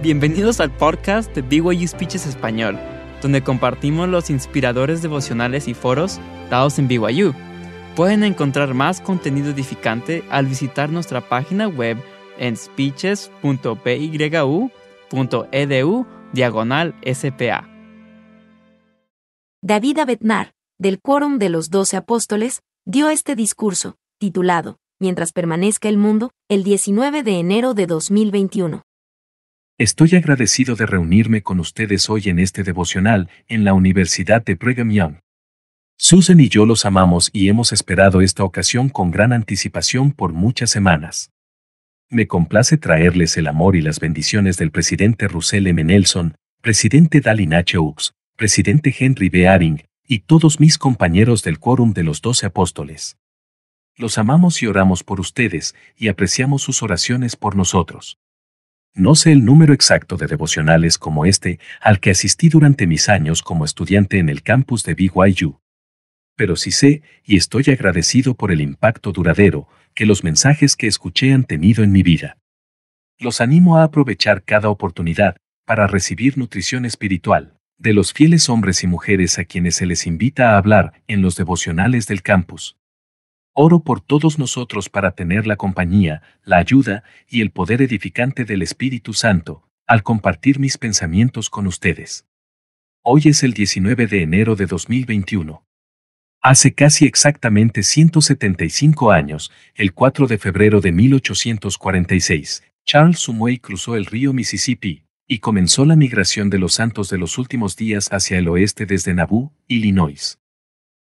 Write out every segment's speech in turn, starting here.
Bienvenidos al podcast de BYU Speeches Español, donde compartimos los inspiradores devocionales y foros dados en BYU. Pueden encontrar más contenido edificante al visitar nuestra página web en speeches.byu.edu diagonal SPA. David Abetnar, del Quórum de los Doce Apóstoles, dio este discurso, titulado, Mientras permanezca el mundo, el 19 de enero de 2021. Estoy agradecido de reunirme con ustedes hoy en este devocional en la Universidad de Brigham Young. Susan y yo los amamos y hemos esperado esta ocasión con gran anticipación por muchas semanas. Me complace traerles el amor y las bendiciones del presidente Russell M. Nelson, presidente Dallin H. Oaks, presidente Henry B. Aring, y todos mis compañeros del Quórum de los Doce Apóstoles. Los amamos y oramos por ustedes, y apreciamos sus oraciones por nosotros. No sé el número exacto de devocionales como este al que asistí durante mis años como estudiante en el campus de BYU. Pero sí sé, y estoy agradecido por el impacto duradero que los mensajes que escuché han tenido en mi vida. Los animo a aprovechar cada oportunidad para recibir nutrición espiritual de los fieles hombres y mujeres a quienes se les invita a hablar en los devocionales del campus. Oro por todos nosotros para tener la compañía, la ayuda y el poder edificante del Espíritu Santo, al compartir mis pensamientos con ustedes. Hoy es el 19 de enero de 2021. Hace casi exactamente 175 años, el 4 de febrero de 1846, Charles Sumway cruzó el río Mississippi y comenzó la migración de los santos de los últimos días hacia el oeste desde Nauvoo, Illinois.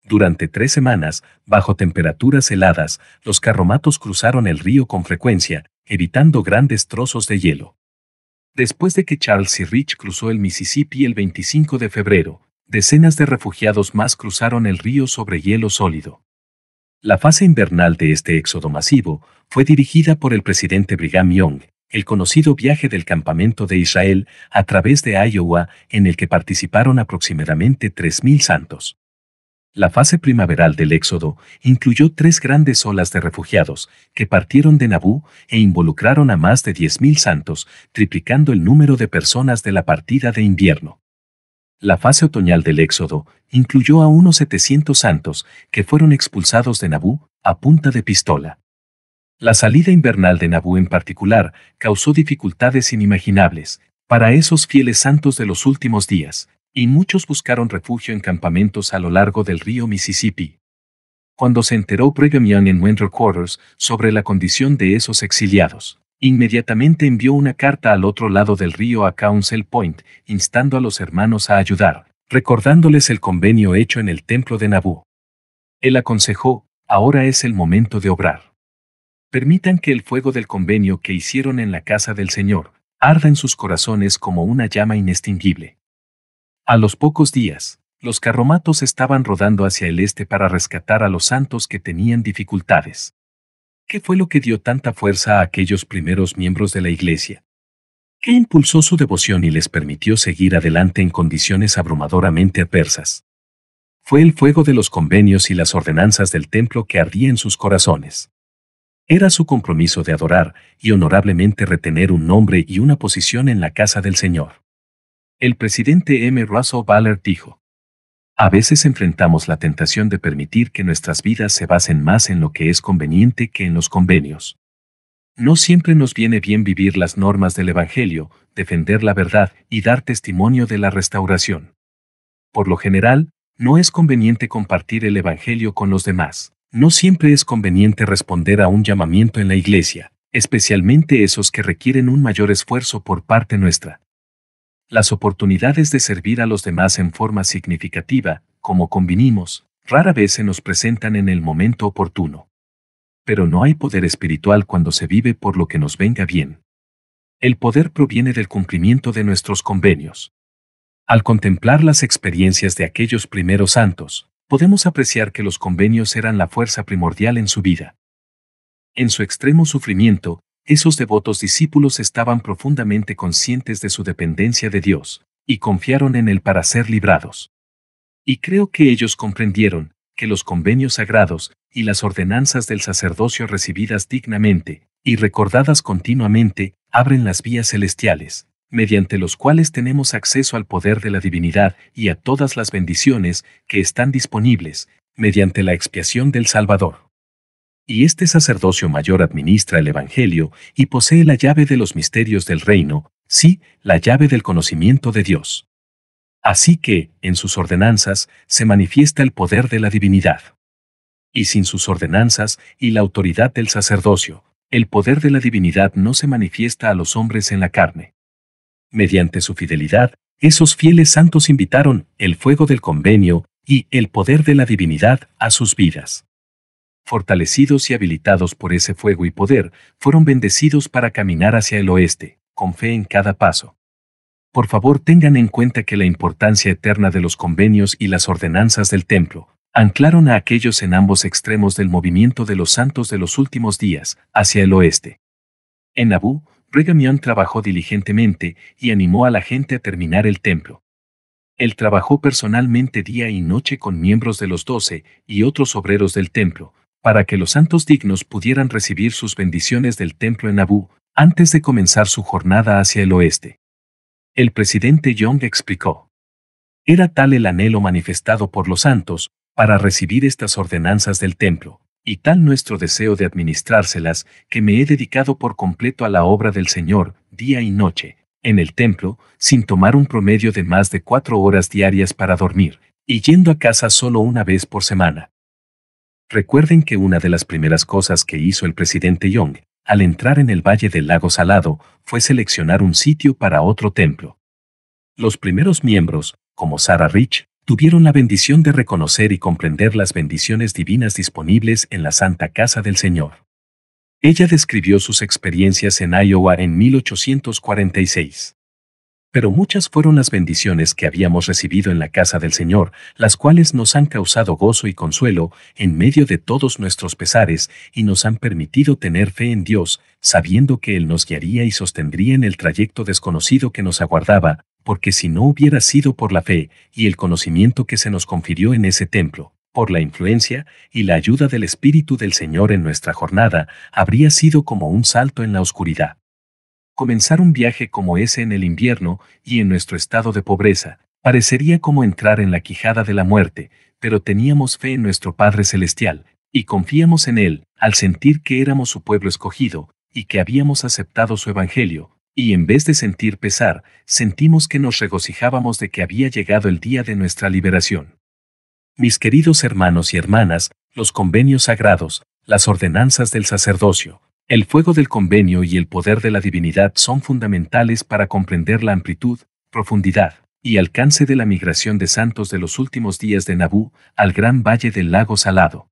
Durante tres semanas, bajo temperaturas heladas, los carromatos cruzaron el río con frecuencia, evitando grandes trozos de hielo. Después de que Charles y Rich cruzó el Mississippi el 25 de febrero, decenas de refugiados más cruzaron el río sobre hielo sólido. La fase invernal de este éxodo masivo fue dirigida por el presidente Brigham Young, el conocido viaje del campamento de Israel a través de Iowa en el que participaron aproximadamente 3.000 santos. La fase primaveral del éxodo incluyó tres grandes olas de refugiados que partieron de Nabú e involucraron a más de 10.000 santos, triplicando el número de personas de la partida de invierno. La fase otoñal del éxodo incluyó a unos 700 santos que fueron expulsados de Nabú a punta de pistola. La salida invernal de Nabú en particular causó dificultades inimaginables para esos fieles santos de los últimos días, y muchos buscaron refugio en campamentos a lo largo del río Mississippi. Cuando se enteró Brigham Young en Winter Quarters sobre la condición de esos exiliados, inmediatamente envió una carta al otro lado del río a Council Point, instando a los hermanos a ayudar, recordándoles el convenio hecho en el templo de Nabú. Él aconsejó, ahora es el momento de obrar. Permitan que el fuego del convenio que hicieron en la casa del Señor arda en sus corazones como una llama inextinguible. A los pocos días, los carromatos estaban rodando hacia el este para rescatar a los santos que tenían dificultades. ¿Qué fue lo que dio tanta fuerza a aquellos primeros miembros de la Iglesia? ¿Qué impulsó su devoción y les permitió seguir adelante en condiciones abrumadoramente adversas? Fue el fuego de los convenios y las ordenanzas del templo que ardía en sus corazones. Era su compromiso de adorar y honorablemente retener un nombre y una posición en la casa del Señor. El presidente M. Russell Ballard dijo, A veces enfrentamos la tentación de permitir que nuestras vidas se basen más en lo que es conveniente que en los convenios. No siempre nos viene bien vivir las normas del Evangelio, defender la verdad y dar testimonio de la restauración. Por lo general, no es conveniente compartir el Evangelio con los demás. No siempre es conveniente responder a un llamamiento en la iglesia, especialmente esos que requieren un mayor esfuerzo por parte nuestra. Las oportunidades de servir a los demás en forma significativa, como convinimos, rara vez se nos presentan en el momento oportuno. Pero no hay poder espiritual cuando se vive por lo que nos venga bien. El poder proviene del cumplimiento de nuestros convenios. Al contemplar las experiencias de aquellos primeros santos, podemos apreciar que los convenios eran la fuerza primordial en su vida. En su extremo sufrimiento, esos devotos discípulos estaban profundamente conscientes de su dependencia de Dios, y confiaron en Él para ser librados. Y creo que ellos comprendieron que los convenios sagrados y las ordenanzas del sacerdocio recibidas dignamente y recordadas continuamente abren las vías celestiales, mediante los cuales tenemos acceso al poder de la divinidad y a todas las bendiciones que están disponibles, mediante la expiación del Salvador. Y este sacerdocio mayor administra el Evangelio y posee la llave de los misterios del reino, sí, la llave del conocimiento de Dios. Así que, en sus ordenanzas, se manifiesta el poder de la divinidad. Y sin sus ordenanzas y la autoridad del sacerdocio, el poder de la divinidad no se manifiesta a los hombres en la carne. Mediante su fidelidad, esos fieles santos invitaron el fuego del convenio y el poder de la divinidad a sus vidas. Fortalecidos y habilitados por ese fuego y poder, fueron bendecidos para caminar hacia el oeste, con fe en cada paso. Por favor tengan en cuenta que la importancia eterna de los convenios y las ordenanzas del templo, anclaron a aquellos en ambos extremos del movimiento de los santos de los últimos días, hacia el oeste. En Nabú, Brigham trabajó diligentemente y animó a la gente a terminar el templo. Él trabajó personalmente día y noche con miembros de los doce y otros obreros del templo, para que los santos dignos pudieran recibir sus bendiciones del templo en Nabú, antes de comenzar su jornada hacia el oeste. El presidente Young explicó. Era tal el anhelo manifestado por los santos, para recibir estas ordenanzas del templo, y tal nuestro deseo de administrárselas, que me he dedicado por completo a la obra del Señor, día y noche, en el templo, sin tomar un promedio de más de cuatro horas diarias para dormir, y yendo a casa solo una vez por semana. Recuerden que una de las primeras cosas que hizo el presidente Young, al entrar en el Valle del Lago Salado, fue seleccionar un sitio para otro templo. Los primeros miembros, como Sarah Rich, tuvieron la bendición de reconocer y comprender las bendiciones divinas disponibles en la Santa Casa del Señor. Ella describió sus experiencias en Iowa en 1846. Pero muchas fueron las bendiciones que habíamos recibido en la casa del Señor, las cuales nos han causado gozo y consuelo en medio de todos nuestros pesares y nos han permitido tener fe en Dios, sabiendo que Él nos guiaría y sostendría en el trayecto desconocido que nos aguardaba, porque si no hubiera sido por la fe y el conocimiento que se nos confirió en ese templo, por la influencia y la ayuda del Espíritu del Señor en nuestra jornada, habría sido como un salto en la oscuridad. Comenzar un viaje como ese en el invierno y en nuestro estado de pobreza, parecería como entrar en la quijada de la muerte, pero teníamos fe en nuestro Padre Celestial, y confiamos en Él, al sentir que éramos su pueblo escogido, y que habíamos aceptado su Evangelio, y en vez de sentir pesar, sentimos que nos regocijábamos de que había llegado el día de nuestra liberación. Mis queridos hermanos y hermanas, los convenios sagrados, las ordenanzas del sacerdocio, el fuego del convenio y el poder de la divinidad son fundamentales para comprender la amplitud, profundidad y alcance de la migración de santos de los últimos días de Nabú al gran valle del lago Salado.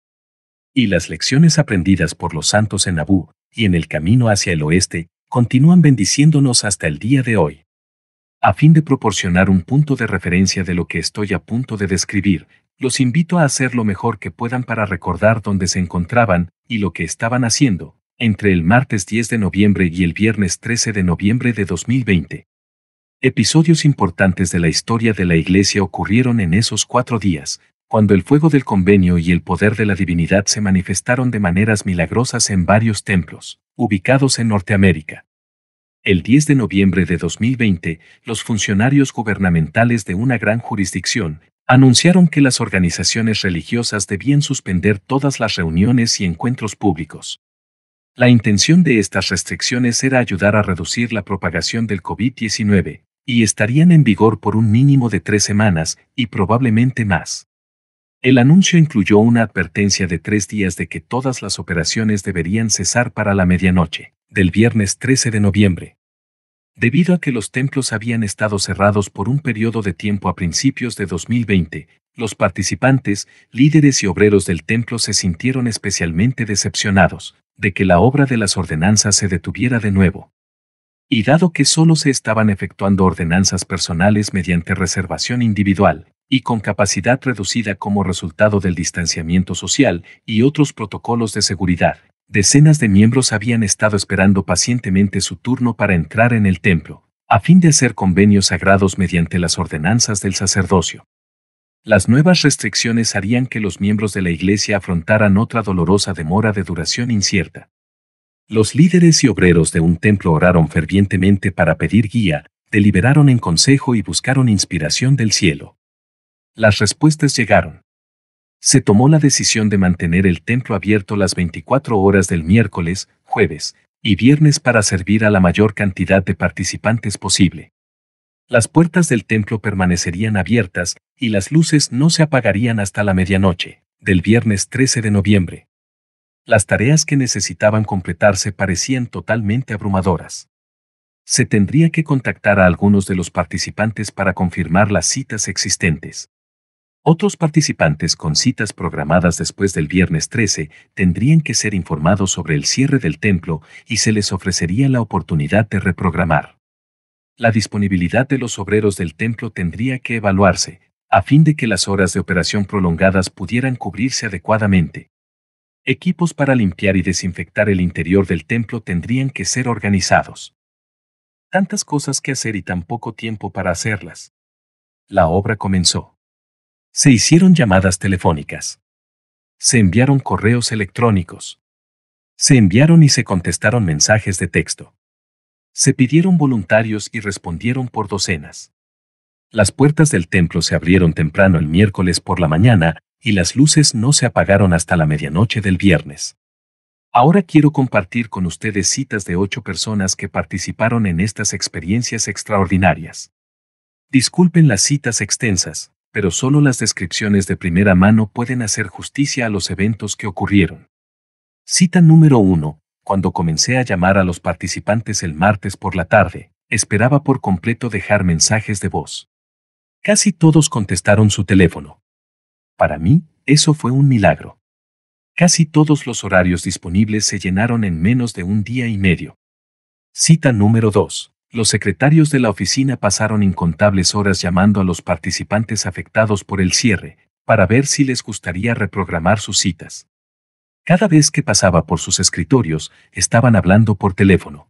Y las lecciones aprendidas por los santos en Nabú y en el camino hacia el oeste continúan bendiciéndonos hasta el día de hoy. A fin de proporcionar un punto de referencia de lo que estoy a punto de describir, los invito a hacer lo mejor que puedan para recordar dónde se encontraban y lo que estaban haciendo, entre el martes 10 de noviembre y el viernes 13 de noviembre de 2020. Episodios importantes de la historia de la Iglesia ocurrieron en esos cuatro días, cuando el fuego del convenio y el poder de la divinidad se manifestaron de maneras milagrosas en varios templos ubicados en Norteamérica. El 10 de noviembre de 2020, los funcionarios gubernamentales de una gran jurisdicción anunciaron que las organizaciones religiosas debían suspender todas las reuniones y encuentros públicos. La intención de estas restricciones era ayudar a reducir la propagación del COVID-19, y estarían en vigor por un mínimo de tres semanas y probablemente más. El anuncio incluyó una advertencia de tres días de que todas las operaciones deberían cesar para la medianoche, del viernes 13 de noviembre. Debido a que los templos habían estado cerrados por un periodo de tiempo a principios de 2020, los participantes, líderes y obreros del templo se sintieron especialmente decepcionados de que la obra de las ordenanzas se detuviera de nuevo. Y dado que solo se estaban efectuando ordenanzas personales mediante reservación individual, y con capacidad reducida como resultado del distanciamiento social y otros protocolos de seguridad. Decenas de miembros habían estado esperando pacientemente su turno para entrar en el templo, a fin de hacer convenios sagrados mediante las ordenanzas del sacerdocio. Las nuevas restricciones harían que los miembros de la Iglesia afrontaran otra dolorosa demora de duración incierta. Los líderes y obreros de un templo oraron fervientemente para pedir guía, deliberaron en consejo y buscaron inspiración del cielo. Las respuestas llegaron. Se tomó la decisión de mantener el templo abierto las 24 horas del miércoles, jueves y viernes para servir a la mayor cantidad de participantes posible. Las puertas del templo permanecerían abiertas y las luces no se apagarían hasta la medianoche, del viernes 13 de noviembre. Las tareas que necesitaban completarse parecían totalmente abrumadoras. Se tendría que contactar a algunos de los participantes para confirmar las citas existentes. Otros participantes con citas programadas después del viernes 13 tendrían que ser informados sobre el cierre del templo y se les ofrecería la oportunidad de reprogramar. La disponibilidad de los obreros del templo tendría que evaluarse, a fin de que las horas de operación prolongadas pudieran cubrirse adecuadamente. Equipos para limpiar y desinfectar el interior del templo tendrían que ser organizados. Tantas cosas que hacer y tan poco tiempo para hacerlas. La obra comenzó. Se hicieron llamadas telefónicas. Se enviaron correos electrónicos. Se enviaron y se contestaron mensajes de texto. Se pidieron voluntarios y respondieron por docenas. Las puertas del templo se abrieron temprano el miércoles por la mañana y las luces no se apagaron hasta la medianoche del viernes. Ahora quiero compartir con ustedes citas de ocho personas que participaron en estas experiencias extraordinarias. Disculpen las citas extensas, pero solo las descripciones de primera mano pueden hacer justicia a los eventos que ocurrieron. Cita número 1. Cuando comencé a llamar a los participantes el martes por la tarde, esperaba por completo dejar mensajes de voz. Casi todos contestaron su teléfono. Para mí, eso fue un milagro. Casi todos los horarios disponibles se llenaron en menos de un día y medio. Cita número 2 los secretarios de la oficina pasaron incontables horas llamando a los participantes afectados por el cierre, para ver si les gustaría reprogramar sus citas. Cada vez que pasaba por sus escritorios, estaban hablando por teléfono.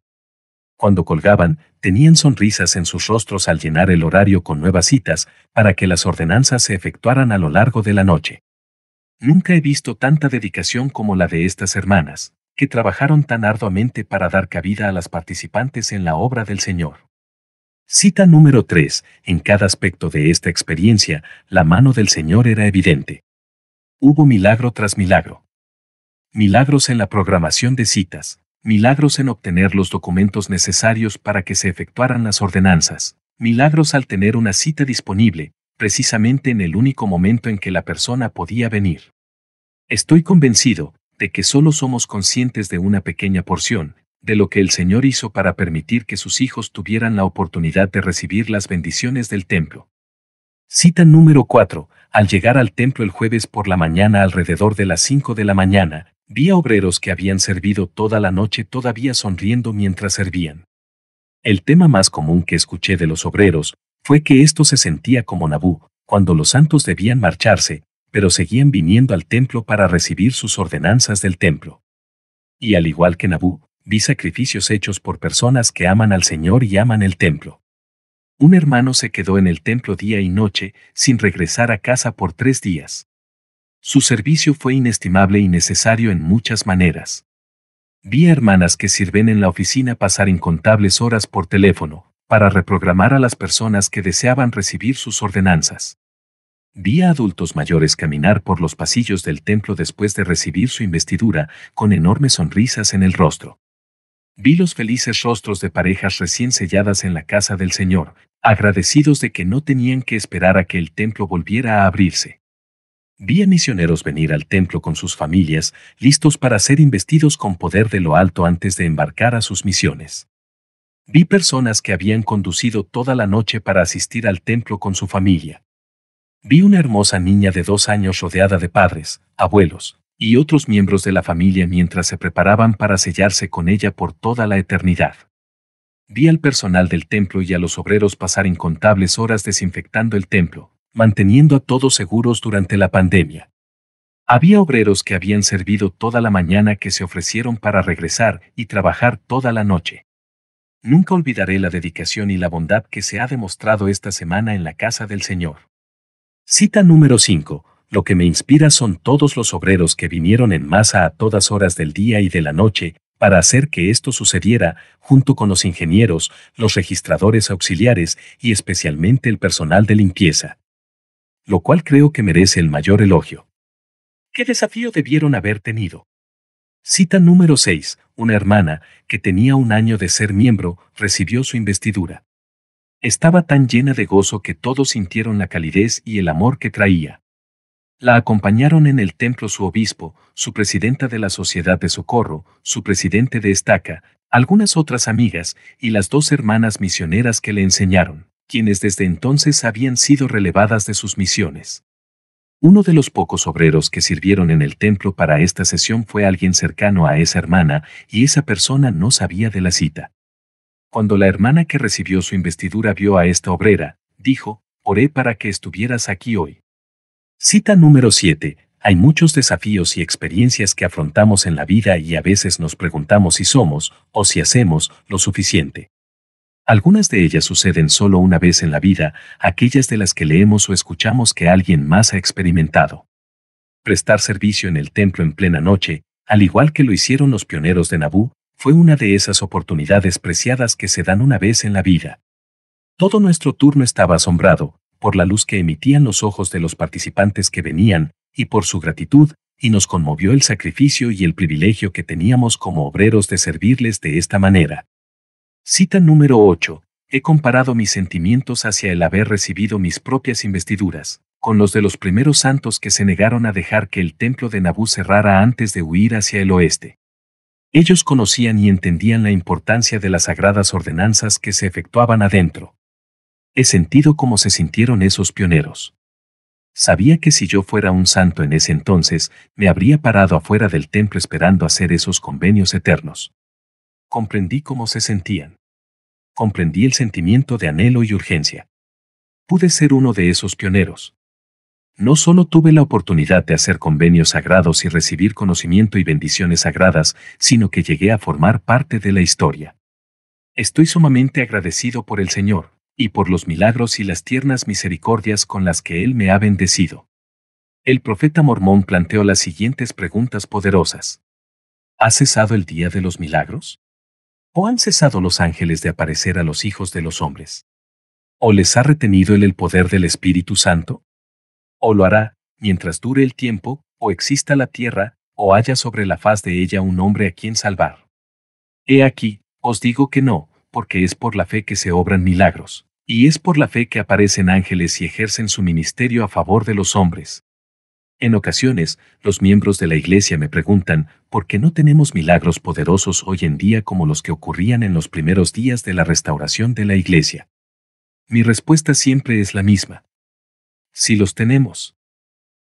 Cuando colgaban, tenían sonrisas en sus rostros al llenar el horario con nuevas citas, para que las ordenanzas se efectuaran a lo largo de la noche. Nunca he visto tanta dedicación como la de estas hermanas que trabajaron tan arduamente para dar cabida a las participantes en la obra del Señor. Cita número 3. En cada aspecto de esta experiencia, la mano del Señor era evidente. Hubo milagro tras milagro. Milagros en la programación de citas, milagros en obtener los documentos necesarios para que se efectuaran las ordenanzas, milagros al tener una cita disponible, precisamente en el único momento en que la persona podía venir. Estoy convencido, de que solo somos conscientes de una pequeña porción, de lo que el Señor hizo para permitir que sus hijos tuvieran la oportunidad de recibir las bendiciones del templo. Cita número 4. Al llegar al templo el jueves por la mañana alrededor de las 5 de la mañana, vi a obreros que habían servido toda la noche todavía sonriendo mientras servían. El tema más común que escuché de los obreros fue que esto se sentía como Nabú, cuando los santos debían marcharse, pero seguían viniendo al templo para recibir sus ordenanzas del templo. Y al igual que Nabú, vi sacrificios hechos por personas que aman al Señor y aman el templo. Un hermano se quedó en el templo día y noche, sin regresar a casa por tres días. Su servicio fue inestimable y necesario en muchas maneras. Vi a hermanas que sirven en la oficina pasar incontables horas por teléfono, para reprogramar a las personas que deseaban recibir sus ordenanzas. Vi a adultos mayores caminar por los pasillos del templo después de recibir su investidura, con enormes sonrisas en el rostro. Vi los felices rostros de parejas recién selladas en la casa del Señor, agradecidos de que no tenían que esperar a que el templo volviera a abrirse. Vi a misioneros venir al templo con sus familias, listos para ser investidos con poder de lo alto antes de embarcar a sus misiones. Vi personas que habían conducido toda la noche para asistir al templo con su familia. Vi una hermosa niña de dos años rodeada de padres, abuelos y otros miembros de la familia mientras se preparaban para sellarse con ella por toda la eternidad. Vi al personal del templo y a los obreros pasar incontables horas desinfectando el templo, manteniendo a todos seguros durante la pandemia. Había obreros que habían servido toda la mañana que se ofrecieron para regresar y trabajar toda la noche. Nunca olvidaré la dedicación y la bondad que se ha demostrado esta semana en la casa del Señor. Cita número 5. Lo que me inspira son todos los obreros que vinieron en masa a todas horas del día y de la noche, para hacer que esto sucediera, junto con los ingenieros, los registradores auxiliares y especialmente el personal de limpieza. Lo cual creo que merece el mayor elogio. ¿Qué desafío debieron haber tenido? Cita número 6. Una hermana, que tenía un año de ser miembro, recibió su investidura. Estaba tan llena de gozo que todos sintieron la calidez y el amor que traía. La acompañaron en el templo su obispo, su presidenta de la Sociedad de Socorro, su presidente de Estaca, algunas otras amigas y las dos hermanas misioneras que le enseñaron, quienes desde entonces habían sido relevadas de sus misiones. Uno de los pocos obreros que sirvieron en el templo para esta sesión fue alguien cercano a esa hermana, y esa persona no sabía de la cita. Cuando la hermana que recibió su investidura vio a esta obrera, dijo, oré para que estuvieras aquí hoy. Cita número 7. Hay muchos desafíos y experiencias que afrontamos en la vida y a veces nos preguntamos si somos, o si hacemos, lo suficiente. Algunas de ellas suceden solo una vez en la vida, aquellas de las que leemos o escuchamos que alguien más ha experimentado. Prestar servicio en el templo en plena noche, al igual que lo hicieron los pioneros de Nabú, fue una de esas oportunidades preciadas que se dan una vez en la vida. Todo nuestro turno estaba asombrado, por la luz que emitían los ojos de los participantes que venían, y por su gratitud, y nos conmovió el sacrificio y el privilegio que teníamos como obreros de servirles de esta manera. Cita número 8. He comparado mis sentimientos hacia el haber recibido mis propias investiduras, con los de los primeros santos que se negaron a dejar que el templo de Nabú cerrara antes de huir hacia el oeste. Ellos conocían y entendían la importancia de las sagradas ordenanzas que se efectuaban adentro. He sentido cómo se sintieron esos pioneros. Sabía que si yo fuera un santo en ese entonces, me habría parado afuera del templo esperando hacer esos convenios eternos comprendí cómo se sentían. Comprendí el sentimiento de anhelo y urgencia. Pude ser uno de esos pioneros. No solo tuve la oportunidad de hacer convenios sagrados y recibir conocimiento y bendiciones sagradas, sino que llegué a formar parte de la historia. Estoy sumamente agradecido por el Señor, y por los milagros y las tiernas misericordias con las que Él me ha bendecido. El profeta mormón planteó las siguientes preguntas poderosas. ¿Ha cesado el día de los milagros? ¿O han cesado los ángeles de aparecer a los hijos de los hombres? ¿O les ha retenido el, el poder del Espíritu Santo? ¿O lo hará, mientras dure el tiempo, o exista la tierra, o haya sobre la faz de ella un hombre a quien salvar? He aquí, os digo que no, porque es por la fe que se obran milagros, y es por la fe que aparecen ángeles y ejercen su ministerio a favor de los hombres. En ocasiones, los miembros de la Iglesia me preguntan, ¿por qué no tenemos milagros poderosos hoy en día como los que ocurrían en los primeros días de la restauración de la Iglesia? Mi respuesta siempre es la misma. Sí los tenemos.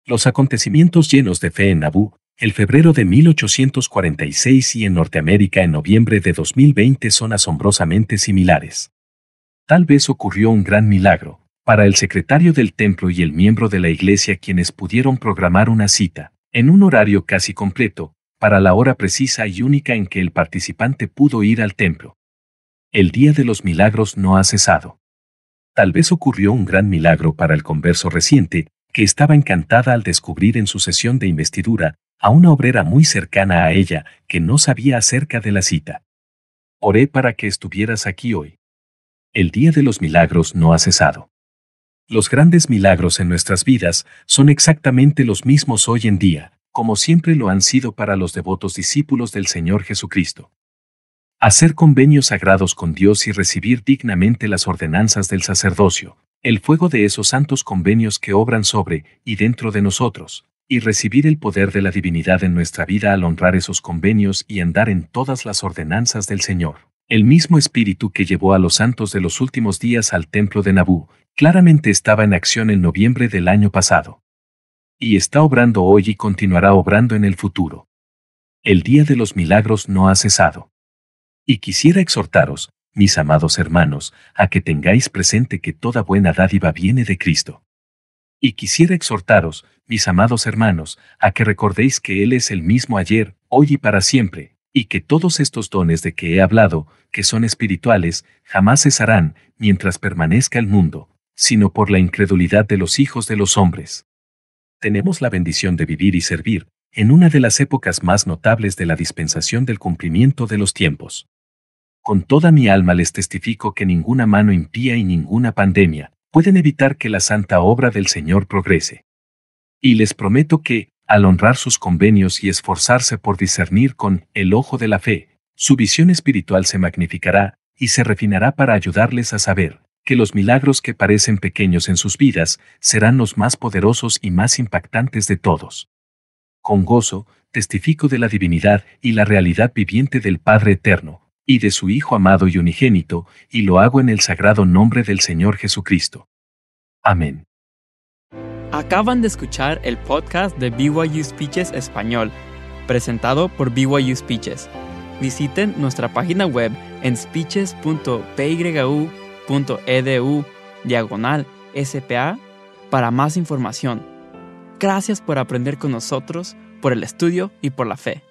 Los acontecimientos llenos de fe en Nabú, el febrero de 1846 y en Norteamérica en noviembre de 2020 son asombrosamente similares. Tal vez ocurrió un gran milagro, para el secretario del templo y el miembro de la iglesia quienes pudieron programar una cita, en un horario casi completo, para la hora precisa y única en que el participante pudo ir al templo. El día de los milagros no ha cesado. Tal vez ocurrió un gran milagro para el converso reciente, que estaba encantada al descubrir en su sesión de investidura a una obrera muy cercana a ella que no sabía acerca de la cita. Oré para que estuvieras aquí hoy. El día de los milagros no ha cesado. Los grandes milagros en nuestras vidas son exactamente los mismos hoy en día, como siempre lo han sido para los devotos discípulos del Señor Jesucristo. Hacer convenios sagrados con Dios y recibir dignamente las ordenanzas del sacerdocio, el fuego de esos santos convenios que obran sobre y dentro de nosotros, y recibir el poder de la divinidad en nuestra vida al honrar esos convenios y andar en todas las ordenanzas del Señor. El mismo espíritu que llevó a los santos de los últimos días al templo de Nabú, claramente estaba en acción en noviembre del año pasado. Y está obrando hoy y continuará obrando en el futuro. El día de los milagros no ha cesado. Y quisiera exhortaros, mis amados hermanos, a que tengáis presente que toda buena dádiva viene de Cristo. Y quisiera exhortaros, mis amados hermanos, a que recordéis que Él es el mismo ayer, hoy y para siempre, y que todos estos dones de que he hablado, que son espirituales, jamás cesarán, mientras permanezca el mundo, sino por la incredulidad de los hijos de los hombres. Tenemos la bendición de vivir y servir, en una de las épocas más notables de la dispensación del cumplimiento de los tiempos. Con toda mi alma les testifico que ninguna mano impía y ninguna pandemia pueden evitar que la santa obra del Señor progrese. Y les prometo que, al honrar sus convenios y esforzarse por discernir con el ojo de la fe, su visión espiritual se magnificará y se refinará para ayudarles a saber que los milagros que parecen pequeños en sus vidas serán los más poderosos y más impactantes de todos. Con gozo, testifico de la divinidad y la realidad viviente del Padre Eterno, y de su Hijo amado y unigénito, y lo hago en el sagrado nombre del Señor Jesucristo. Amén. Acaban de escuchar el podcast de BYU Speeches Español, presentado por BYU Speeches. Visiten nuestra página web en speeches.pyu edu diagonal SPA para más información. Gracias por aprender con nosotros, por el estudio y por la fe.